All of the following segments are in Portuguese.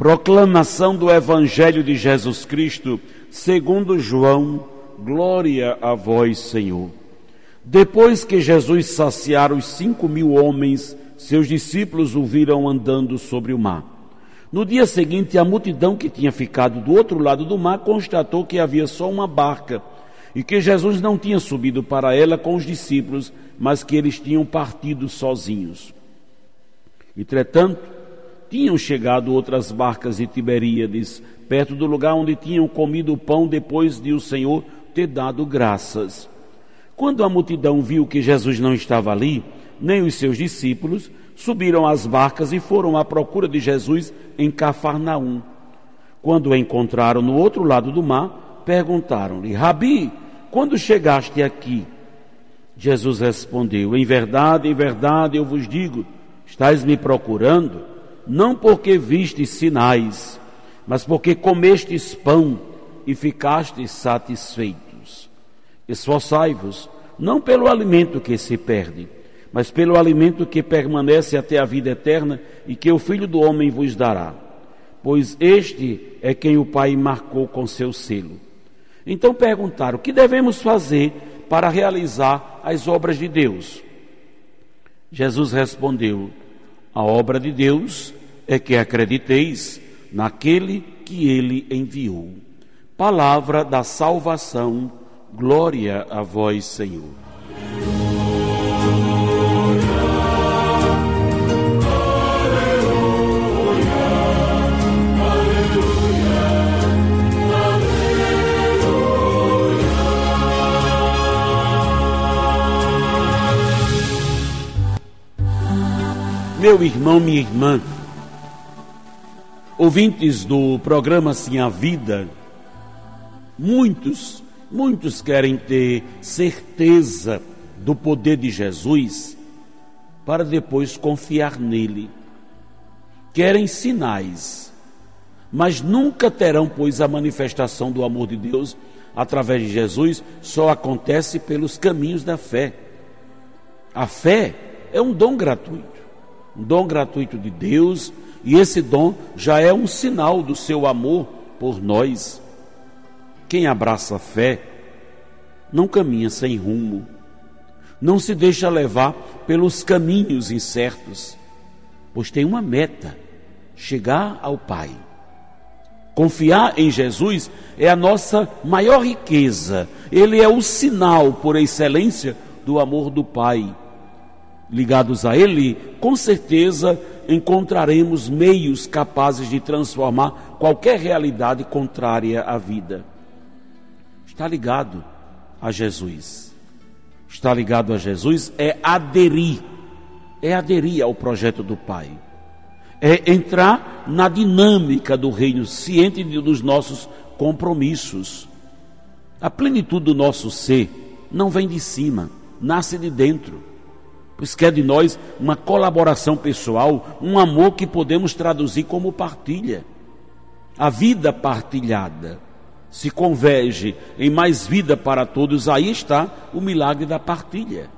Proclamação do Evangelho de Jesus Cristo, segundo João, glória a vós, Senhor. Depois que Jesus saciara os cinco mil homens, seus discípulos o viram andando sobre o mar. No dia seguinte, a multidão que tinha ficado do outro lado do mar constatou que havia só uma barca e que Jesus não tinha subido para ela com os discípulos, mas que eles tinham partido sozinhos. Entretanto, tinham chegado outras barcas de Tiberíades, perto do lugar onde tinham comido o pão depois de o Senhor ter dado graças. Quando a multidão viu que Jesus não estava ali, nem os seus discípulos, subiram às barcas e foram à procura de Jesus em Cafarnaum. Quando o encontraram no outro lado do mar, perguntaram-lhe: Rabi, quando chegaste aqui? Jesus respondeu: Em verdade, em verdade eu vos digo, estáis me procurando, não porque vistes sinais, mas porque comestes pão e ficastes satisfeitos. Esforçai-vos, não pelo alimento que se perde, mas pelo alimento que permanece até a vida eterna e que o Filho do Homem vos dará. Pois este é quem o Pai marcou com seu selo. Então perguntaram: o que devemos fazer para realizar as obras de Deus. Jesus respondeu: A obra de Deus é que acrediteis naquele que ele enviou. Palavra da salvação, glória a vós, Senhor. Meu irmão, minha irmã, ouvintes do programa Sim a Vida, muitos, muitos querem ter certeza do poder de Jesus para depois confiar nele. Querem sinais, mas nunca terão, pois a manifestação do amor de Deus através de Jesus só acontece pelos caminhos da fé. A fé é um dom gratuito um dom gratuito de Deus, e esse dom já é um sinal do seu amor por nós. Quem abraça a fé não caminha sem rumo, não se deixa levar pelos caminhos incertos, pois tem uma meta: chegar ao Pai. Confiar em Jesus é a nossa maior riqueza, ele é o sinal por excelência do amor do Pai ligados a Ele, com certeza encontraremos meios capazes de transformar qualquer realidade contrária à vida. Está ligado a Jesus. Está ligado a Jesus é aderir, é aderir ao projeto do Pai. É entrar na dinâmica do reino, ciente dos nossos compromissos. A plenitude do nosso ser não vem de cima, nasce de dentro pois quer de nós uma colaboração pessoal, um amor que podemos traduzir como partilha. A vida partilhada se converge em mais vida para todos, aí está o milagre da partilha.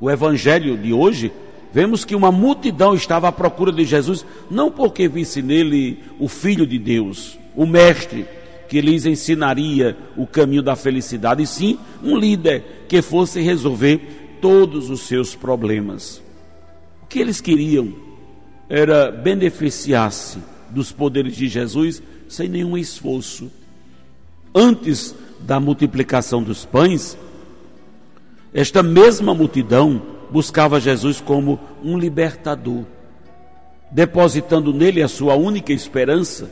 O evangelho de hoje, vemos que uma multidão estava à procura de Jesus, não porque visse nele o Filho de Deus, o Mestre, que lhes ensinaria o caminho da felicidade, e sim um líder que fosse resolver todos os seus problemas. O que eles queriam era beneficiar-se dos poderes de Jesus sem nenhum esforço. Antes da multiplicação dos pães, esta mesma multidão buscava Jesus como um libertador, depositando nele a sua única esperança.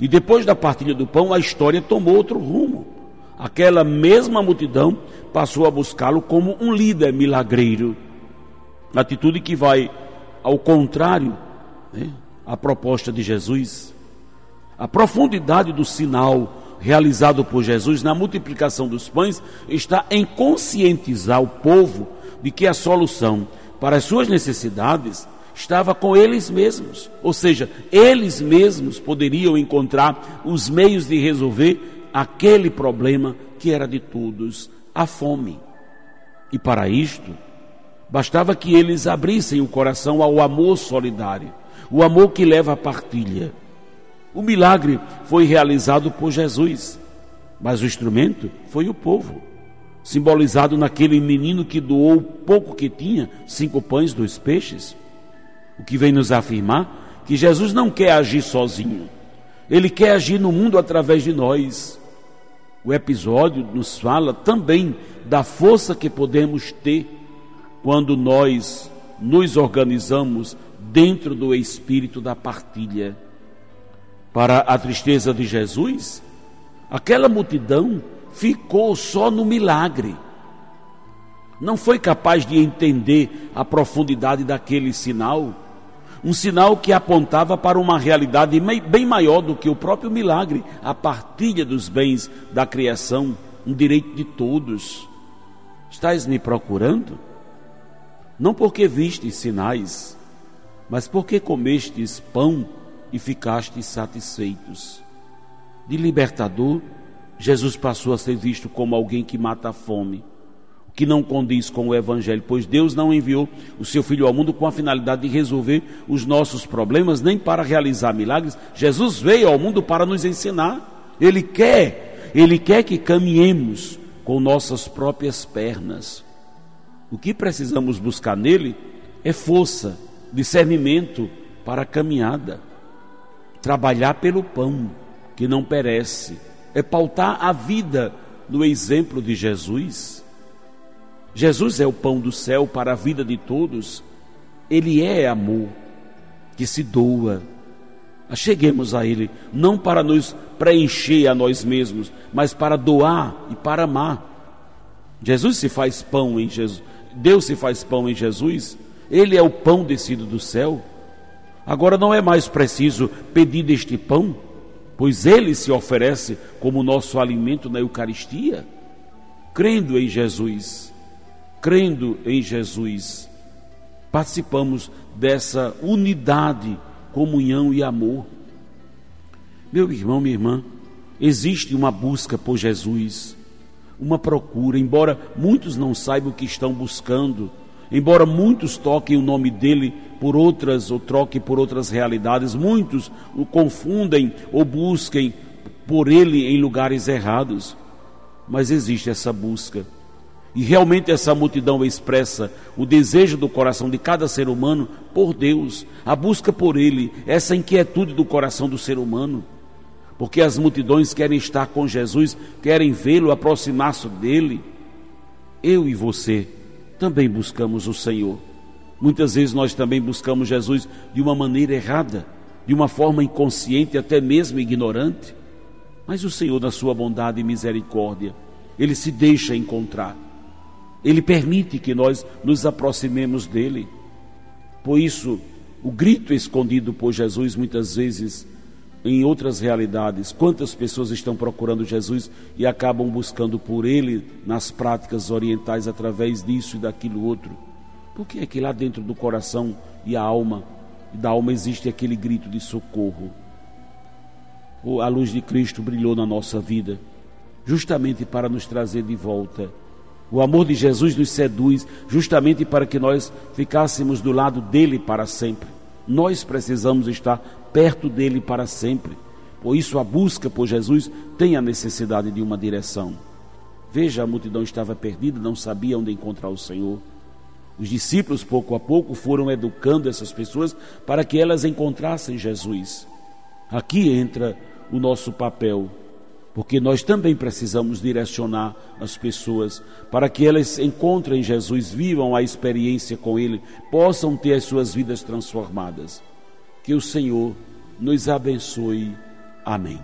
E depois da partilha do pão, a história tomou outro rumo aquela mesma multidão passou a buscá-lo como um líder milagreiro. Atitude que vai ao contrário né, à proposta de Jesus. A profundidade do sinal realizado por Jesus na multiplicação dos pães está em conscientizar o povo de que a solução para as suas necessidades estava com eles mesmos, ou seja, eles mesmos poderiam encontrar os meios de resolver aquele problema que era de todos, a fome. E para isto, bastava que eles abrissem o coração ao amor solidário, o amor que leva à partilha. O milagre foi realizado por Jesus, mas o instrumento foi o povo, simbolizado naquele menino que doou o pouco que tinha, cinco pães, dois peixes. O que vem nos afirmar que Jesus não quer agir sozinho, ele quer agir no mundo através de nós. O episódio nos fala também da força que podemos ter quando nós nos organizamos dentro do espírito da partilha. Para a tristeza de Jesus, aquela multidão ficou só no milagre. Não foi capaz de entender a profundidade daquele sinal um sinal que apontava para uma realidade bem maior do que o próprio milagre, a partilha dos bens da criação, um direito de todos. Estás me procurando? Não porque vistes sinais, mas porque comestes pão e ficastes satisfeitos. De libertador, Jesus passou a ser visto como alguém que mata a fome que não condiz com o Evangelho, pois Deus não enviou o seu Filho ao mundo com a finalidade de resolver os nossos problemas, nem para realizar milagres. Jesus veio ao mundo para nos ensinar. Ele quer, Ele quer que caminhemos com nossas próprias pernas. O que precisamos buscar nele é força, discernimento para a caminhada. Trabalhar pelo pão que não perece, é pautar a vida no exemplo de Jesus. Jesus é o pão do céu para a vida de todos. Ele é amor que se doa. Cheguemos a Ele, não para nos preencher a nós mesmos, mas para doar e para amar. Jesus se faz pão em Jesus, Deus se faz pão em Jesus, Ele é o pão descido do céu. Agora não é mais preciso pedir deste pão, pois Ele se oferece como nosso alimento na Eucaristia. Crendo em Jesus, crendo em Jesus, participamos dessa unidade, comunhão e amor. Meu irmão, minha irmã, existe uma busca por Jesus, uma procura, embora muitos não saibam o que estão buscando, embora muitos toquem o nome dele por outras ou troquem por outras realidades, muitos o confundem ou busquem por ele em lugares errados. Mas existe essa busca e realmente essa multidão expressa o desejo do coração de cada ser humano por Deus, a busca por Ele, essa inquietude do coração do ser humano. Porque as multidões querem estar com Jesus, querem vê-lo, aproximar-se dele. Eu e você também buscamos o Senhor. Muitas vezes nós também buscamos Jesus de uma maneira errada, de uma forma inconsciente, até mesmo ignorante. Mas o Senhor, na sua bondade e misericórdia, ele se deixa encontrar ele permite que nós nos aproximemos dele. Por isso, o grito escondido por Jesus muitas vezes em outras realidades. Quantas pessoas estão procurando Jesus e acabam buscando por ele nas práticas orientais através disso e daquilo outro? Por que é que lá dentro do coração e a alma, da alma existe aquele grito de socorro? A luz de Cristo brilhou na nossa vida, justamente para nos trazer de volta o amor de Jesus nos seduz justamente para que nós ficássemos do lado dele para sempre. Nós precisamos estar perto dele para sempre. Por isso, a busca por Jesus tem a necessidade de uma direção. Veja, a multidão estava perdida, não sabia onde encontrar o Senhor. Os discípulos, pouco a pouco, foram educando essas pessoas para que elas encontrassem Jesus. Aqui entra o nosso papel porque nós também precisamos direcionar as pessoas para que elas encontrem Jesus, vivam a experiência com Ele, possam ter as suas vidas transformadas. Que o Senhor nos abençoe. Amém.